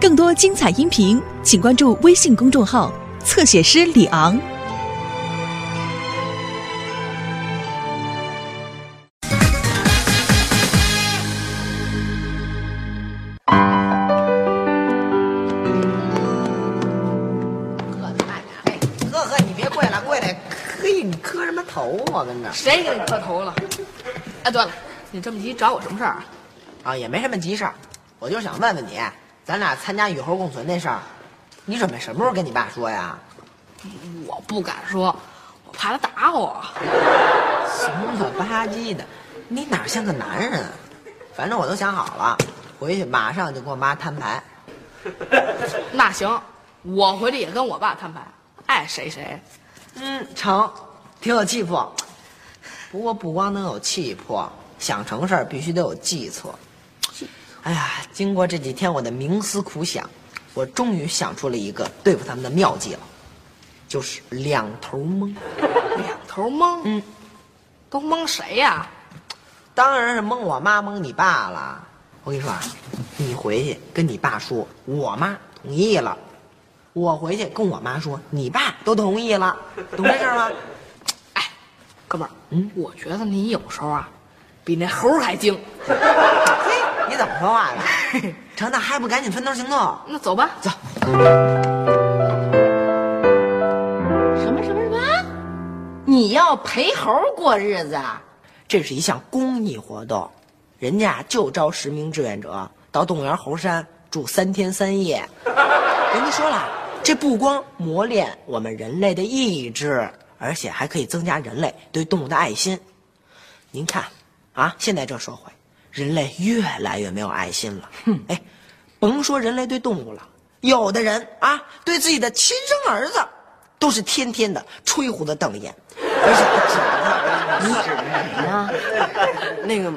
更多精彩音频，请关注微信公众号“侧写师李昂”。呵呵，你别跪了，跪了，嘿，你磕什么头啊？跟着谁给你磕头了？哎，对了，你这么急找我什么事儿啊？啊，也没什么急事儿，我就想问问你，咱俩参加与猴共存那事儿，你准备什么时候跟你爸说呀？我不敢说，我怕他打我。怂了吧唧的，你哪像个男人啊？反正我都想好了，回去马上就跟我妈摊牌。那行，我回去也跟我爸摊牌，爱谁谁。嗯，成，挺有气魄。不过不光能有气魄，想成事儿必须得有计策。哎呀，经过这几天我的冥思苦想，我终于想出了一个对付他们的妙计了，就是两头蒙。两头蒙，嗯，都蒙谁呀、当然是蒙我妈、蒙你爸了。我跟你说啊，你回去跟你爸说，我妈同意了。我回去跟我妈说，你爸都同意了，懂这事儿吗？哎，哥们儿，嗯我觉得你有时候啊，比那猴还精。嘿，你怎么说话的？成，那还不赶紧分头行动？那走吧，走。什么什么什么？你要陪猴过日子啊？这是一项公益活动，人家就招十名志愿者到动物园猴山住三天三夜。人家说了，这不光磨练我们人类的意志，而且还可以增加人类对动物的爱心。您看，啊，现在这社会，人类越来越没有爱心了。哎，甭说人类对动物了，有的人啊，对自己的亲生儿子，都是天天的吹胡子瞪眼，而且还指着他。你指着谁呢？那个，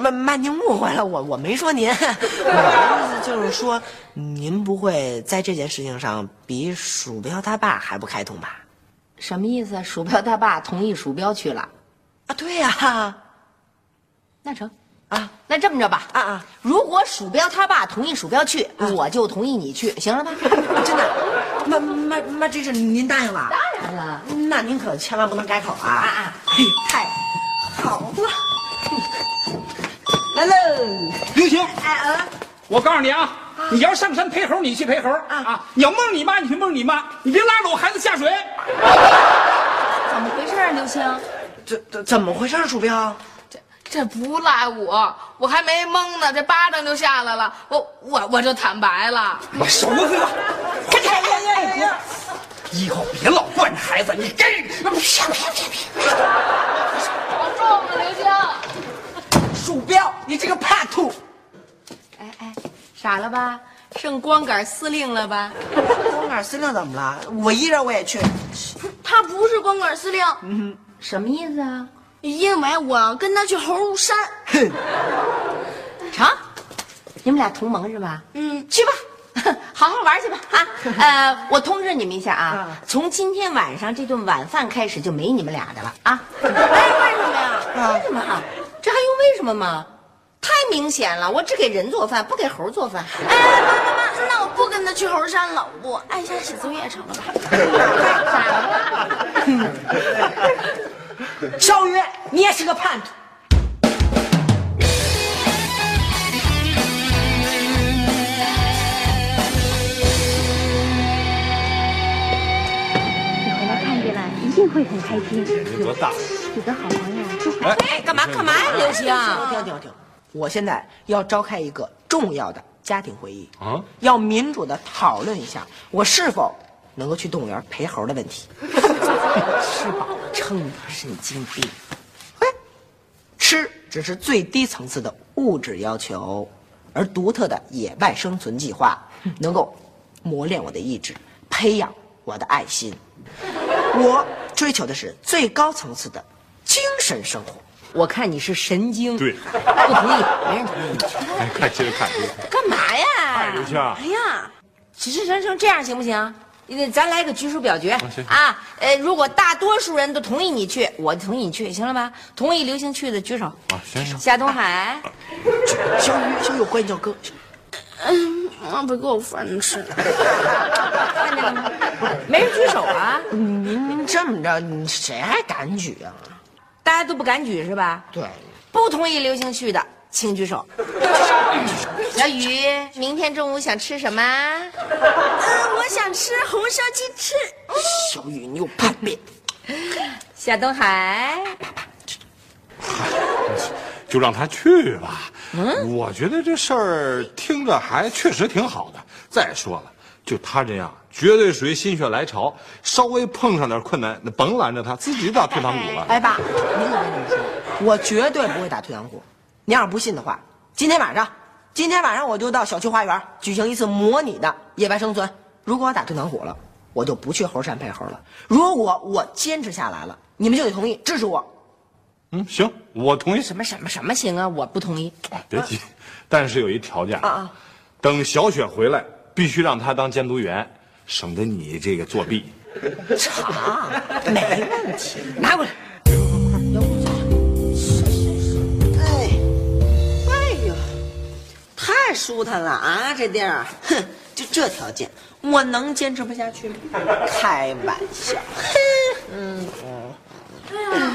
曼曼，您误会了，我我没说您，我的意思就是说，您不会在这件事情上比鼠标他爸还不开通吧？什么意思？鼠标他爸同意鼠标去了，啊，对呀、那成啊，那这么着吧，啊啊，如果鼠标他爸同意鼠标去，我就同意你去，行了吧？真的，妈妈妈，这是您答应了？当然了，那您可千万不能改口啊！啊啊，嘿，太好了，来喽！刘星，哎啊，我告诉你啊，你要上山陪猴，你去陪猴啊啊！你要梦你妈，你去梦你妈，你别拉着我孩子下水。怎么回事啊，刘星？这这怎么回事，啊鼠标？这这不赖我，我还没蒙呢，这巴掌就下来了，我我我就坦白了。你手子，快点！哎呀，以后别老惯着孩子，你该啪啪啪啪。保重啊，刘星。鼠标，你这个叛徒！哎哎，傻了吧？剩光杆司令了吧？光杆司令怎么了？我一人我也去。他不是光杆司令，什么意思啊？因为我要跟他去猴山。哼，成，你们俩同盟是吧？嗯，去吧。好好玩去吧啊！呃，我通知你们一下啊，从今天晚上这顿晚饭开始就没你们俩的了啊！哎，为什么呀？为什么啊？这还用为什么吗？太明显了，我只给人做饭，不给猴做饭。哎，妈妈妈，那我不跟他去猴山了，我爱家写作业成了吧？小雨，你也是个叛徒。你回来看见了，一定会很开心。你多大？几个好朋友都哎，干嘛干嘛呀，刘星？停停停！我现在要召开一个重要的家庭会议啊，要民主的讨论一下我是否能够去动物园陪猴的问题。吃饱了撑的神经病！哎，吃只是最低层次的物质要求，而独特的野外生存计划 能够磨练我的意志，培养我的爱心。我追求的是最高层次的精神生活。我看你是神经，对不同意，没人同意你。哎，快，接着看。干嘛呀？哎，刘哎呀，其实成成这样行不行？呃咱来个举手表决行啊！呃，如果大多数人都同意你去，我同意你去，行了吧？同意刘星去的举手。啊，行行，夏东海，小雨，小雨，我管你叫哥。嗯，妈，不给我饭吃。看见了吗？没人举手啊，您您这么着，你谁还敢举啊？大家都不敢举是吧？对，不同意刘星去的，请举手。小雨，明天中午想吃什么？嗯，我想吃红烧鸡翅。小雨，你有叛变。夏东海，就让他去吧。嗯，我觉得这事儿听着还确实挺好的。再说了，就他这样，绝对属于心血来潮，稍微碰上点困难，那甭拦着他，自己打退堂鼓了。哎，爸，您可别这么说，我绝对不会打退堂鼓。您要是不信的话，今天晚上，今天晚上我就到小区花园举行一次模拟的野外生存。如果我打退堂鼓了，我就不去猴山陪猴了；如果我坚持下来了，你们就得同意支持我。嗯，行，我同意。什么什么什么行啊？我不同意。别急，但是有一条件啊啊，等小雪回来，必须让她当监督员，省得你这个作弊。啊，没问题，拿过来。太舒坦了啊！这地儿，哼，就这条件，我能坚持不下去吗？开玩笑，哎呀，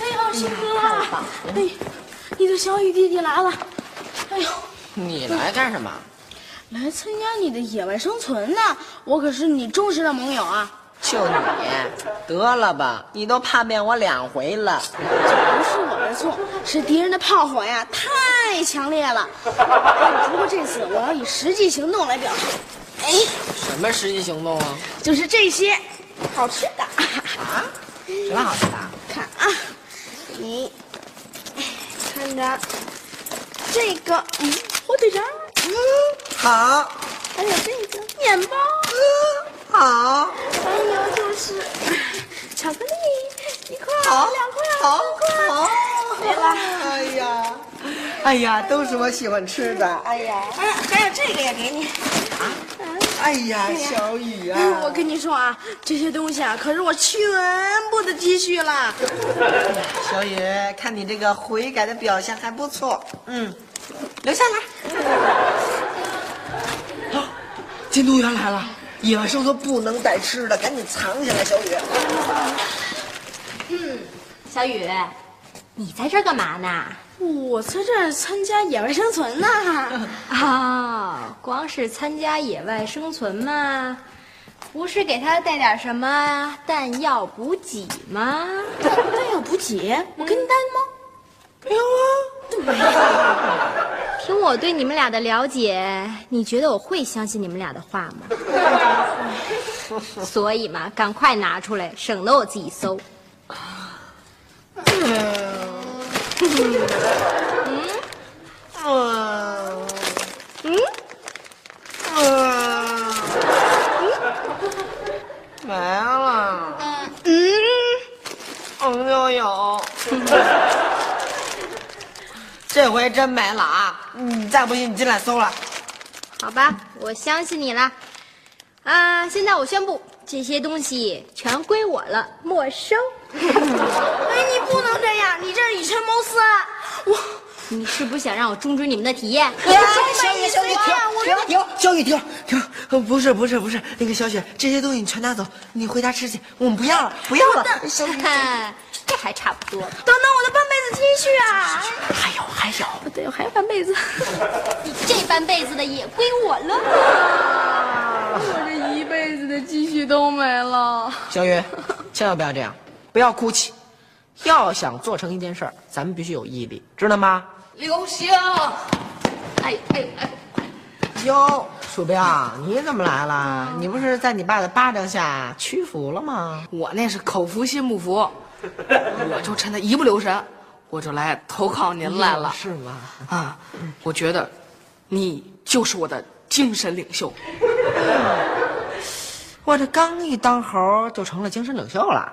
哎呀，新哥，哎，你的小雨弟弟来了。哎呦，你来干什么？来参加你的野外生存呢。我可是你忠实的盟友啊。就你，得了吧，你都叛变我两回了。这不是我的错，是敌人的炮火呀，太强烈了。哎不过这次我要以实际行动来表示。哎，什么实际行动啊？就是这些好吃的。啊？什么好吃的？看啊，你看着这个，嗯，火腿肠，嗯，好。还有这个面包，嗯，好。还有就是巧克力，一块、两块、三块，好。没了。哎呀，哎呀，都是我喜欢吃的。哎呀，哎，还有这个也给你。哎呀，小雨啊，我跟你说啊，这些东西啊，可是我全部的积蓄了。小雨，看你这个悔改的表现还不错，嗯，留下来。啊，监督员来了，野外生存不能带吃的，赶紧藏起来，小雨。嗯，小雨，你在这儿干嘛呢？我在这儿参加野外生存呢。啊，光是参加野外生存吗？不是给他带点什么弹药补给吗？弹药补给，我给你带的吗？没有啊。听我对你们俩的了解，你觉得我会相信你们俩的话吗？所以嘛，赶快拿出来，省得我自己搜。嗯？嗯？嗯，嗯？没了。嗯，嗯，就有。这回真没了啊！你再不信，你进来搜了。好吧，我相信你了。啊，现在我宣布，这些东西全归我了，没收。哎，你不能这样，你这是以权谋私啊！我，你是不是想让我终止你们的体验？小雨，小雨，停停停！小雨，停停！呃不是，不是，不是，那个小雪，这些东西你全拿走，你回家吃去，我们不要了，不要了。小雨，这还差不多。等等我的半辈子积蓄啊！还有，还有，不对，我还有半辈子。你这半辈子的也归我了。我这一辈子的积蓄都没了。小雨，千万不要这样，不要哭泣。要想做成一件事儿，咱们必须有毅力，知道吗？刘星，哎哎哎！哟，鼠标，你怎么来了？你不是在你爸的巴掌下屈服了吗？我那是口服心不服，我就趁他一不留神，我就来投靠您来了。是吗？啊，我觉得你就是我的精神领袖。我这刚一当猴就成了精神领袖了。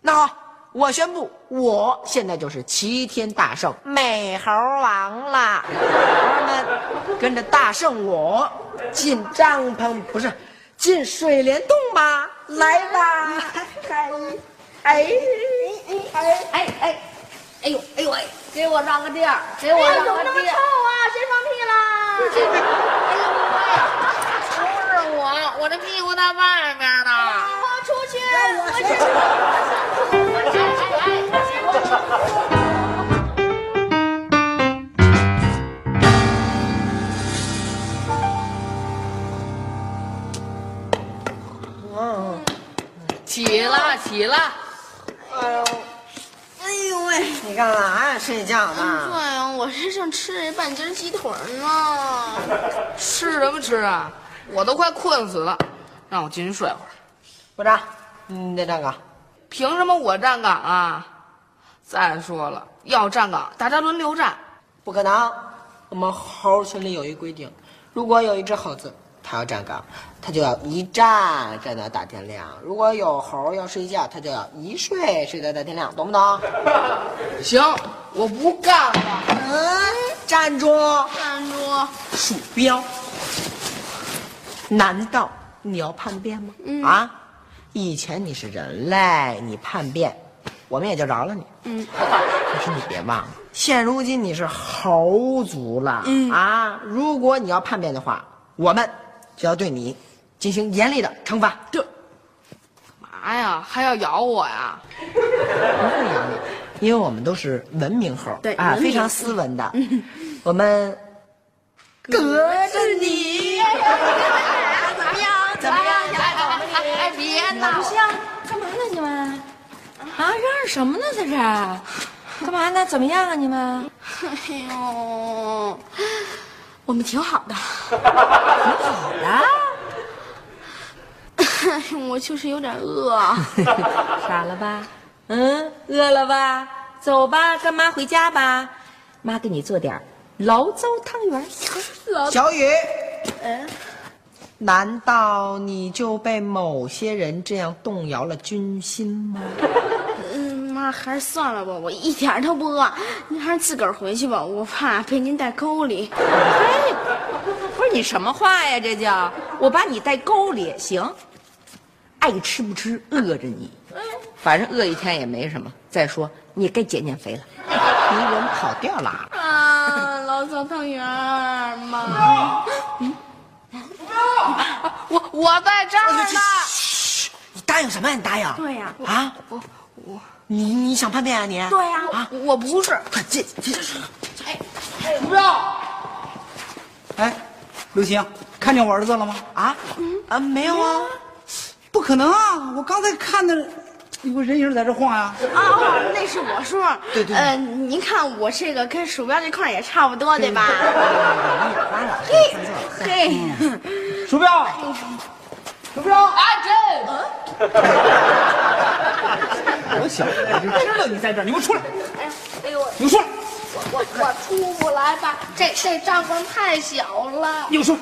那好，我宣布，我现在就是齐天大圣美猴王了。猴儿们，跟着大圣我进帐篷，不是进水帘洞吧？来吧！哎哎哎哎哎！哎呦哎呦哎！给我让个地儿，给我让个地儿！怎么那么臭啊！谁放屁啦？哎呦喂！我的屁股在外面呢。出去，我这。起了，起了。哎呦，哎呦喂，你干嘛呀？睡觉呢？对呀，我是想吃这半截鸡腿呢。吃什么吃啊？我都快困死了，让我进去。睡会儿。不站，你得站岗。凭什么我站岗啊？再说了，要站岗，大家轮流站。不可能，我们猴群里有一规定，如果有一只猴子，它要站岗，它就要一站站到大天亮；如果有猴要睡觉，它就要一睡睡到大天亮，懂不懂？行，我不干了。嗯，站住！站住！鼠标。难道你要叛变吗？嗯啊，以前你是人类，你叛变，我们也就饶了你。嗯，可是你别忘了，现如今你是猴族了。嗯啊，如果你要叛变的话，我们就要对你进行严厉的惩罚。这嘛呀？还要咬我呀？不会咬你，因为我们都是文明猴，啊，对啊非常斯文的。我们隔着你，怎么样？怎么样？哎哎，别闹！不行，干嘛呢你们？啊，嚷嚷什么呢？在这儿，干嘛呢？怎么样啊你们？哎呦，我们挺好的。挺好了，哎呦，我就是有点饿。傻了吧？嗯，饿了吧？走吧，跟妈回家吧。妈给你做点醪糟汤圆儿。小雨，嗯，难道你就被某些人这样动摇了军心吗？嗯，妈，还是算了吧，我一点儿都不饿。您还是自个儿回去吧，我怕被您带沟里。哎，不是你什么话呀？这叫我把你带沟里行？爱吃不吃，饿着你。反正饿一天也没什么。再说你该减减肥了。你人跑调了。啊，醪糟汤圆儿，妈。我我在这儿呢。你答应什么呀？你答应？对呀啊，我我你你想叛变啊你？对呀、啊，我不是。快进进。不要！哎，刘星，看见我儿子了吗？啊啊，没有啊。不可能啊！我刚才看的有个人影在这晃呀、啊哦，那是我叔。对对呃，您看我这个跟鼠标这块也差不多，对吧？嘿，嘿，鼠标，鼠标，阿珍，我小子就知道你在这儿，你给我出来！哎呦，你给我出来！我我我出不来吧？这这帐篷太小了。你给我出来！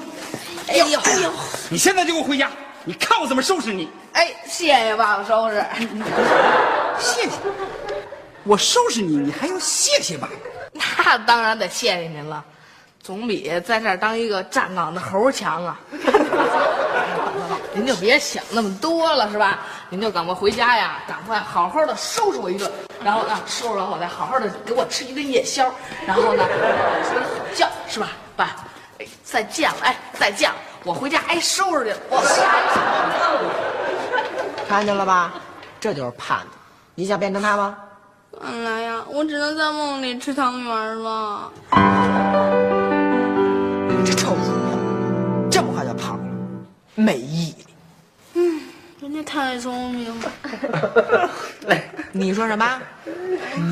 哎呦哎呦，你现在就给我回家！你看我怎么收拾你！哎，谢谢爸爸收拾。谢谢，我收拾你，你还要谢谢吧？那当然得谢谢您了，总比在这儿当一个站岗的猴强啊！您就别想那么多了，是吧？您就赶快回家呀，赶快好好的收拾我一顿，然后呢，收拾完我再好好的给我吃一顿夜宵，然后呢，睡个好觉，是吧？爸，哎，再见了，哎，再见了，我回家挨收拾去了，我看见了吧？这就是盼子。你想变成他吗？看来呀，我只能在梦里吃汤圆了。没毅力。人家太聪明了。你说什么？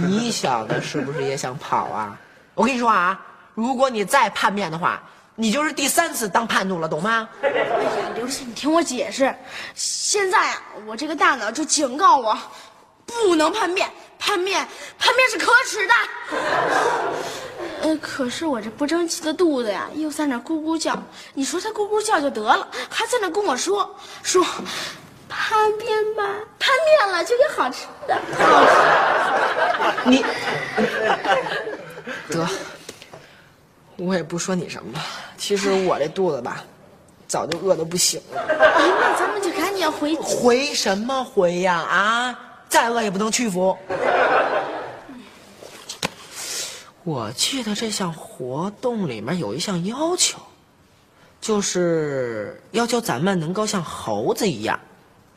你小子是不是也想跑啊？我跟你说啊，如果你再叛变的话，你就是第三次当叛徒了，懂吗？哎呀，刘星，你听我解释。现在啊，我这个大脑就警告我，不能叛变，叛变，叛变是可耻的。呃，可是我这不争气的肚子呀，又在那咕咕叫。你说它咕咕叫就得了，还在那跟我说说，叛变吧，叛变了就有好吃的。你得，我也不说你什么了。其实我这肚子吧，早就饿得不行了。哎，那咱们就赶紧回。回什么回呀？啊，再饿也不能屈服。我记得这项活动里面有一项要求，就是要求咱们能够像猴子一样，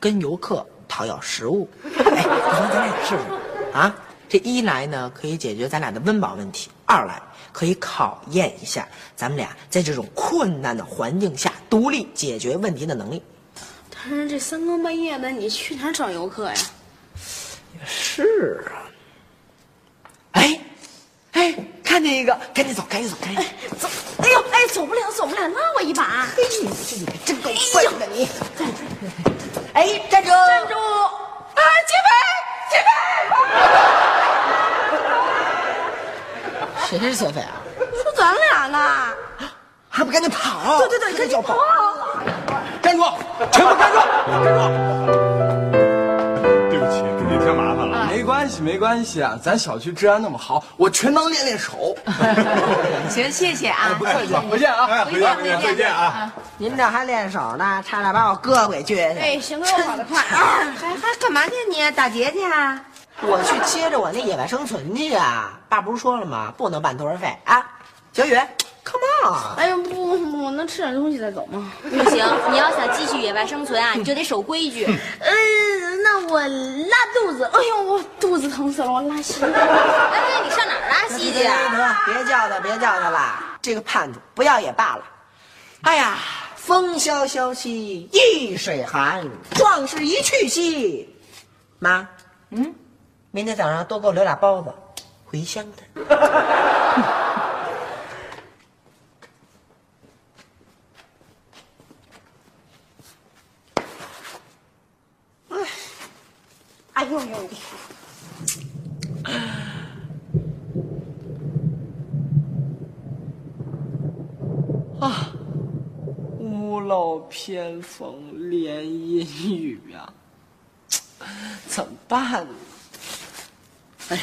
跟游客讨要食物。哎，你说咱俩试试啊？这一来呢，可以解决咱俩的温饱问题；二来可以考验一下咱们俩在这种困难的环境下独立解决问题的能力。但是这三更半夜的，你去哪儿找游客呀？是啊。哎，哎，看见一个，赶紧走，赶紧走，赶紧走。哎呦，哎，走不了，走不了，拉我一把。嘿，你这你可真够笨的你。哎，站住！站住！啊，劫匪！劫匪！谁是劫匪啊？说咱俩呢。还不赶紧跑！对对对，赶紧跑！站住！全部站住！站住！关系，没关系啊，咱小区治安那么好，我全当练练手。行，谢谢啊，不客气，回见啊！哎，回见，回见，再见啊！您这还练手呢，差点把我胳膊给撅去。哎，行，哥我跑得快啊！还还干嘛去你？打劫去啊？我去接着我那野外生存去啊！爸不是说了吗？不能办托儿费啊！小雨，come on！哎呦不我能吃点东西再走吗？不行，你要想继续野外生存啊，你就得守规矩。呃，那我拉肚子，哎呦，我肚子疼死了，我拉稀。哎，你上哪儿拉稀去得啊？得，别叫他，别叫他了。这个叛徒不要也罢了。哎呀，风萧萧兮易水寒，壮士一去兮。妈，嗯，明天早上多给我留俩包子，回乡的。哎呦呦！啊，屋漏偏逢连阴雨呀、怎么办呢？哎呀，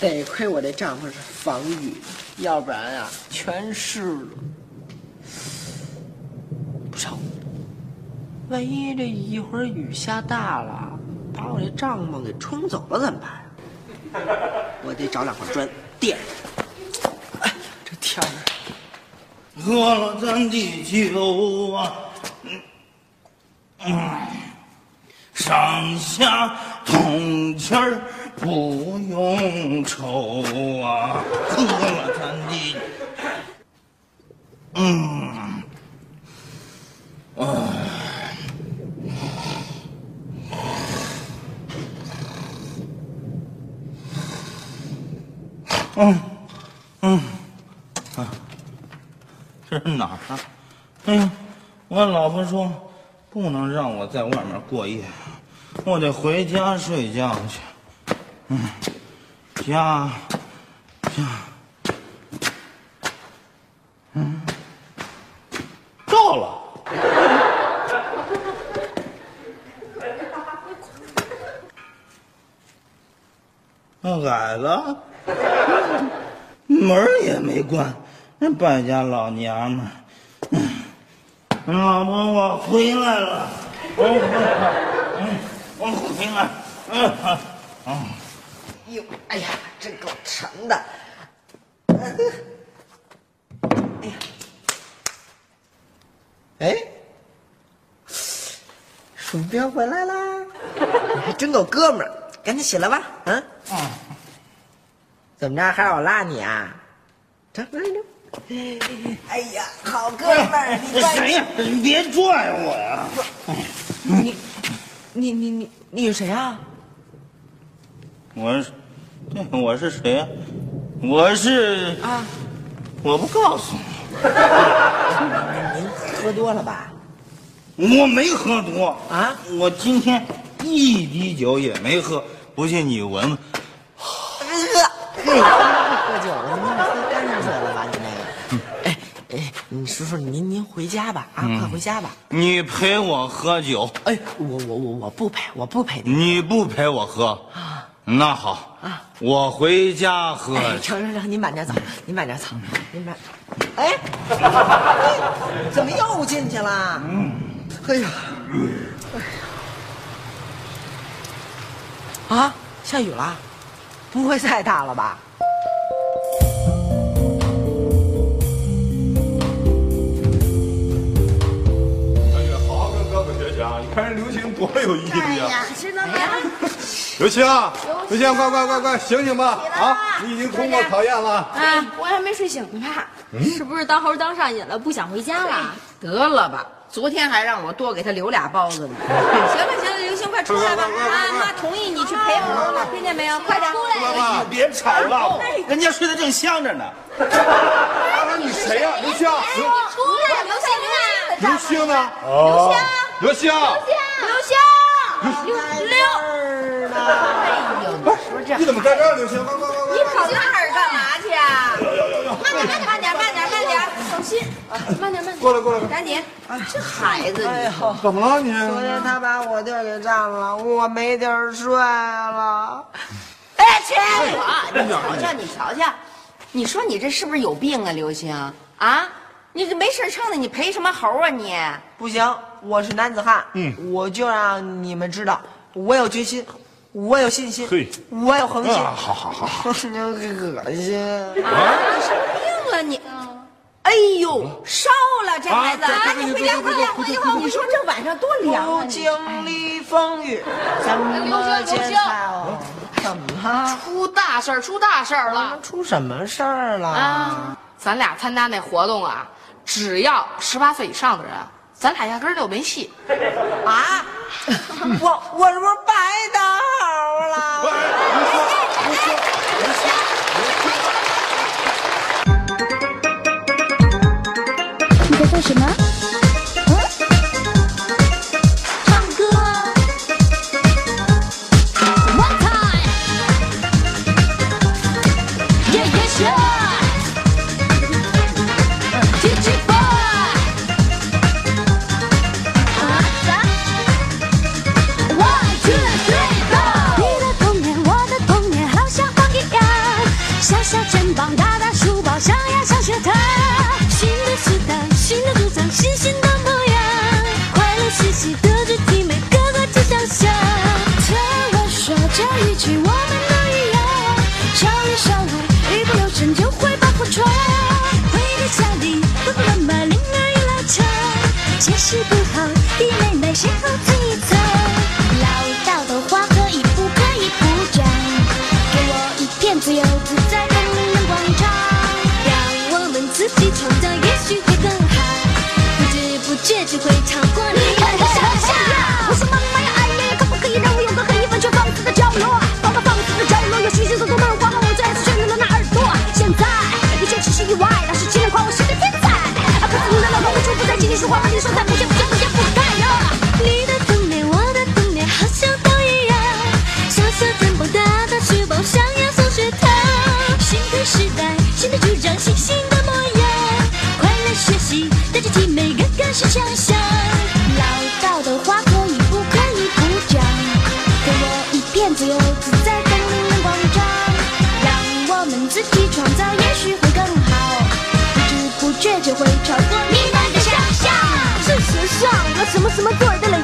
得亏我这帐篷是防雨的，要不然啊，全湿了。不成，万一这一会儿雨下大了，把我这帐篷给冲走了怎么办呀？我得找两块砖垫着。哎，这天儿。喝了咱的酒啊，嗯嗯，上下通气儿不用愁啊，喝了咱的，嗯，嗯嗯啊。这是哪儿啊？哎呀，我老婆说不能让我在外面过夜，我得回家睡觉去。嗯，家，家，嗯，到了。我矮了，门也没关。那败家老娘们老婆，我回来了，我回来了，嗯，我回来了，嗯，嗯，哟，哎呀，真够沉的。哎呀，哎，鼠标回来啦！你还真够哥们儿，赶紧起来吧，嗯？嗯，怎么着，还让我拉你啊？这来着。哎呀，好哥们儿，你谁呀？你别拽我呀！你，你你你你是谁啊？我是，对，我是谁呀？我是啊，我不告诉你。您喝多了吧？我没喝多啊，我今天一滴酒也没喝，不信你闻闻。嘿，喝酒了，您喝干水了吧？你那个。哎哎，你叔叔，您您回家吧，啊，快回家吧。你陪我喝酒，哎，我我我我不陪，我不陪你。你不陪我喝，那好啊，我回家喝。哎，成成成，您慢点走，您慢点走，您慢。哎，哎怎么又进去了？嗯，哎呀，哎呀，啊，下雨了，不会太大了吧？有毅力啊！刘星，刘星，快快快快，醒醒吧！啊，你已经通过考验了。哎，我还没睡醒呢。是不是当猴当上瘾了，不想回家了？得了吧，昨天还让我多给他留俩包子呢。行了行了，刘星，快出来吧！啊，妈同意你去陪猴了，听见没有？快点出来！爸爸，别吵了，人家睡得正香着呢。爸爸，你谁呀？刘星，出来，刘星啊！刘星呢？刘星，刘星，刘星，刘刘哎呦，你说这你怎么在这儿？刘星，快快快快！你跑那儿干嘛去啊？慢点，慢点，慢点，慢点，小心，慢点，慢点，过来过来，赶紧。这孩子，你说怎么了你？昨天他把我地儿给占了，我没地儿睡了。哎，去！你瞧瞧，你瞧瞧，你说你这是不是有病啊，刘星啊？你这没事撑的，你陪什么猴啊你？不行，我是男子汉，嗯，我就让你们知道，我有决心，我有信心，嘿我有恒心。啊，好好好好。你恶心！啊，你什么病了你？哎呦，烧了这孩子！啊赶紧回家，回家，回家！你说这晚上多凉啊不！经历风雨，怎么见彩虹？怎么了？出大事儿，出大事儿了出什么事儿了？啊！咱俩参加那活动啊，只要十八岁以上的人，咱俩压根儿就没戏。啊！我我是不是白当猴了？你在做什么？说什么什么鬼的冷，